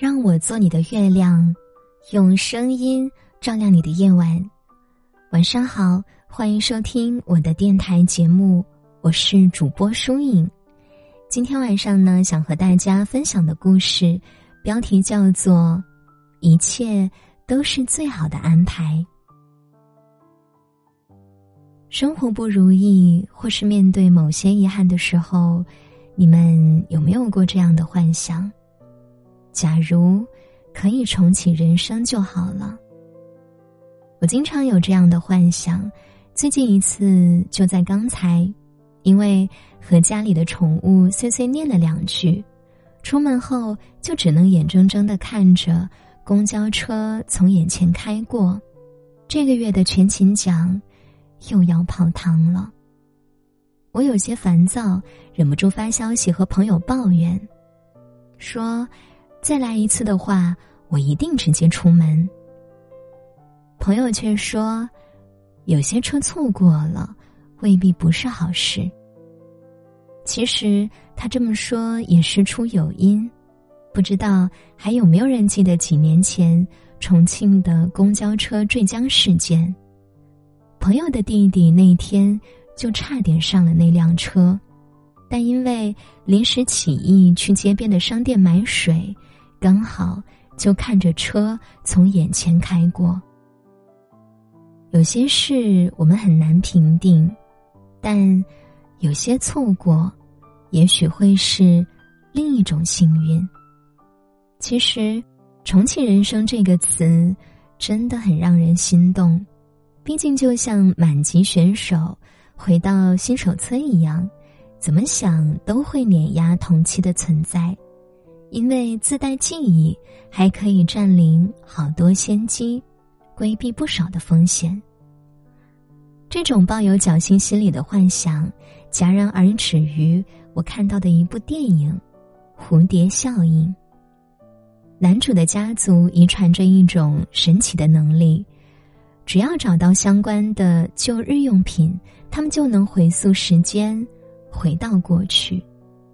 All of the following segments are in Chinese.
让我做你的月亮，用声音照亮你的夜晚。晚上好，欢迎收听我的电台节目，我是主播舒影。今天晚上呢，想和大家分享的故事，标题叫做《一切都是最好的安排》。生活不如意，或是面对某些遗憾的时候，你们有没有过这样的幻想？假如可以重启人生就好了。我经常有这样的幻想，最近一次就在刚才。因为和家里的宠物碎碎念了两句，出门后就只能眼睁睁的看着公交车从眼前开过，这个月的全勤奖又要泡汤了。我有些烦躁，忍不住发消息和朋友抱怨，说：“再来一次的话，我一定直接出门。”朋友却说：“有些车错过了。”未必不是好事。其实他这么说也事出有因，不知道还有没有人记得几年前重庆的公交车坠江事件？朋友的弟弟那天就差点上了那辆车，但因为临时起意去街边的商店买水，刚好就看着车从眼前开过。有些事我们很难评定。但有些错过，也许会是另一种幸运。其实，“重启人生”这个词真的很让人心动。毕竟，就像满级选手回到新手村一样，怎么想都会碾压同期的存在。因为自带记忆，还可以占领好多先机，规避不少的风险。这种抱有侥幸心理的幻想，戛然而止于我看到的一部电影《蝴蝶效应》。男主的家族遗传着一种神奇的能力，只要找到相关的旧日用品，他们就能回溯时间，回到过去，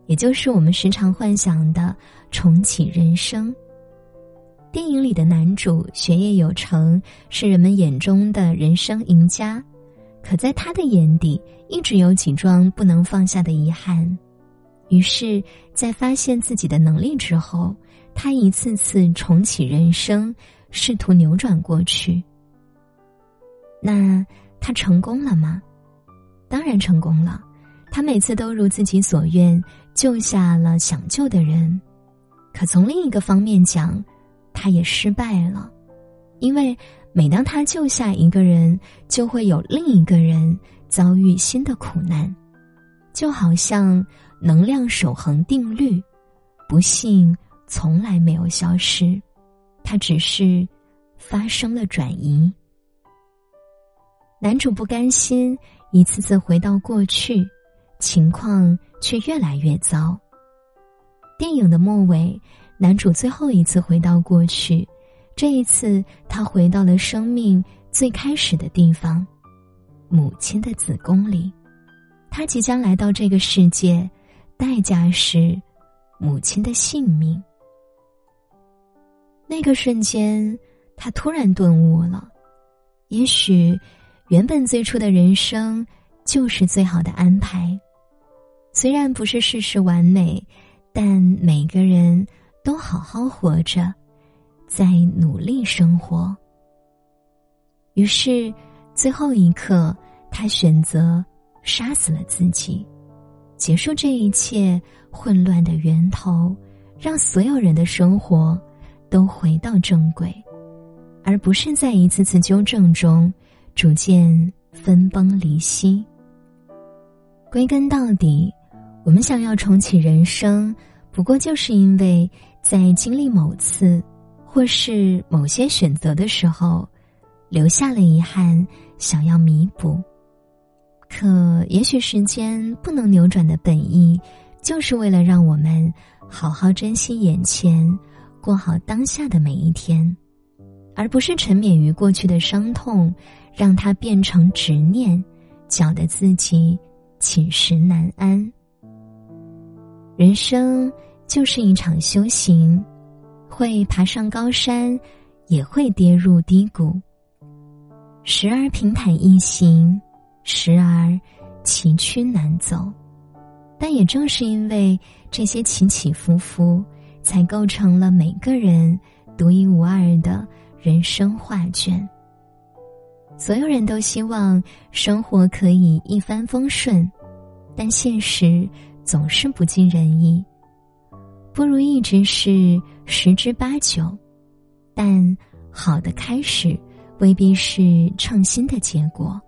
也就是我们时常幻想的重启人生。电影里的男主学业有成，是人们眼中的人生赢家。可在他的眼底，一直有几桩不能放下的遗憾。于是，在发现自己的能力之后，他一次次重启人生，试图扭转过去。那他成功了吗？当然成功了。他每次都如自己所愿，救下了想救的人。可从另一个方面讲，他也失败了，因为。每当他救下一个人，就会有另一个人遭遇新的苦难，就好像能量守恒定律，不幸从来没有消失，它只是发生了转移。男主不甘心，一次次回到过去，情况却越来越糟。电影的末尾，男主最后一次回到过去。这一次，他回到了生命最开始的地方——母亲的子宫里。他即将来到这个世界，代价是母亲的性命。那个瞬间，他突然顿悟了：也许，原本最初的人生就是最好的安排。虽然不是事事完美，但每个人都好好活着。在努力生活。于是，最后一刻，他选择杀死了自己，结束这一切混乱的源头，让所有人的生活都回到正轨，而不是在一次次纠正中逐渐分崩离析。归根到底，我们想要重启人生，不过就是因为在经历某次。或是某些选择的时候，留下了遗憾，想要弥补。可也许时间不能扭转的本意，就是为了让我们好好珍惜眼前，过好当下的每一天，而不是沉湎于过去的伤痛，让它变成执念，搅得自己寝食难安。人生就是一场修行。会爬上高山，也会跌入低谷。时而平坦易行，时而崎岖难走。但也正是因为这些起起伏伏，才构成了每个人独一无二的人生画卷。所有人都希望生活可以一帆风顺，但现实总是不尽人意。不如意之事十之八九，但好的开始未必是创新的结果，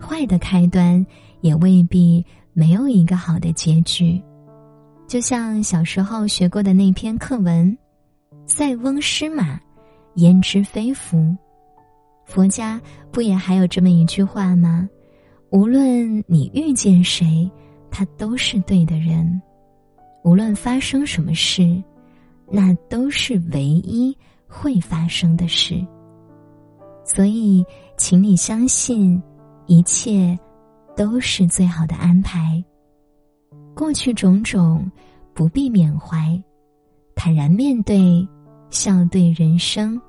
坏的开端也未必没有一个好的结局。就像小时候学过的那篇课文：“塞翁失马，焉知非福。”佛家不也还有这么一句话吗？无论你遇见谁，他都是对的人；无论发生什么事，那都是唯一会发生的事。所以，请你相信，一切都是最好的安排。过去种种不必缅怀，坦然面对，笑对人生。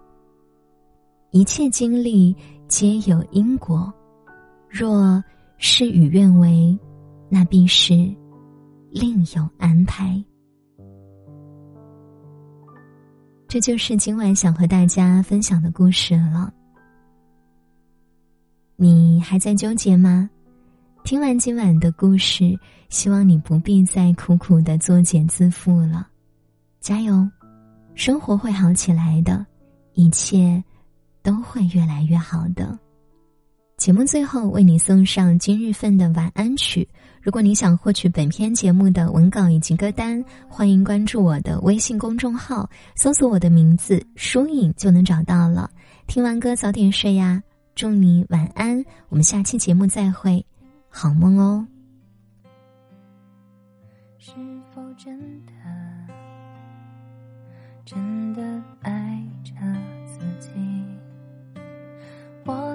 一切经历皆有因果，若事与愿违，那必是另有安排。这就是今晚想和大家分享的故事了。你还在纠结吗？听完今晚的故事，希望你不必再苦苦的作茧自缚了。加油，生活会好起来的，一切。都会越来越好的。节目最后为你送上今日份的晚安曲。如果你想获取本篇节目的文稿以及歌单，欢迎关注我的微信公众号，搜索我的名字“疏影”就能找到了。听完歌早点睡呀，祝你晚安。我们下期节目再会，好梦哦。是否真的真的爱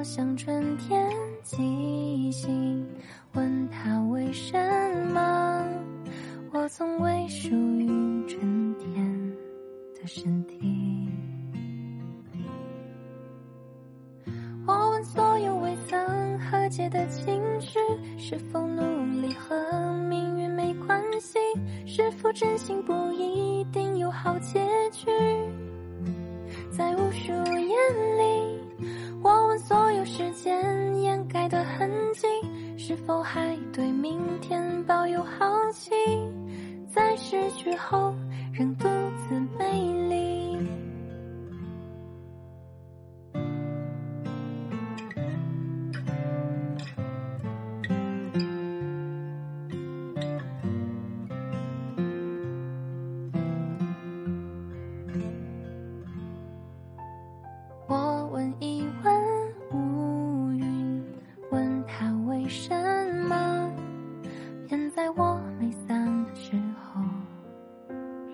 像春天寄信，问他为什么我从未属于春天的身体。我问所有未曾和解的情绪，是否努力和命运没关系？是否真心不一定有好结局？时间掩盖的痕迹，是否还对明天抱有好奇？在失去后仍独自美在我没伞的时候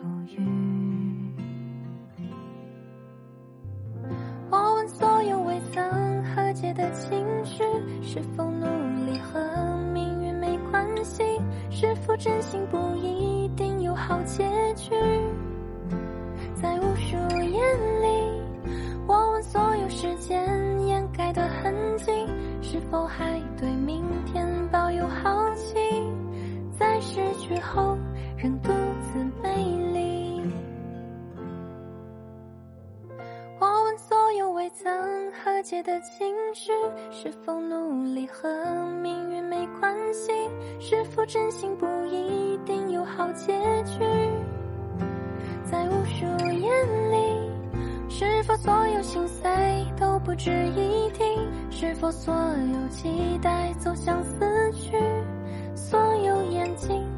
落雨。我问所有未曾和解的情绪，是否努力和命运没关系？是否真心不一定有好结局？在无数眼里，我问所有时间掩盖的痕迹，是否还对明曾。和解的情绪，是否努力和命运没关系？是否真心不一定有好结局？在无数眼里，是否所有心碎都不值一提？是否所有期待走向死去？所有眼睛。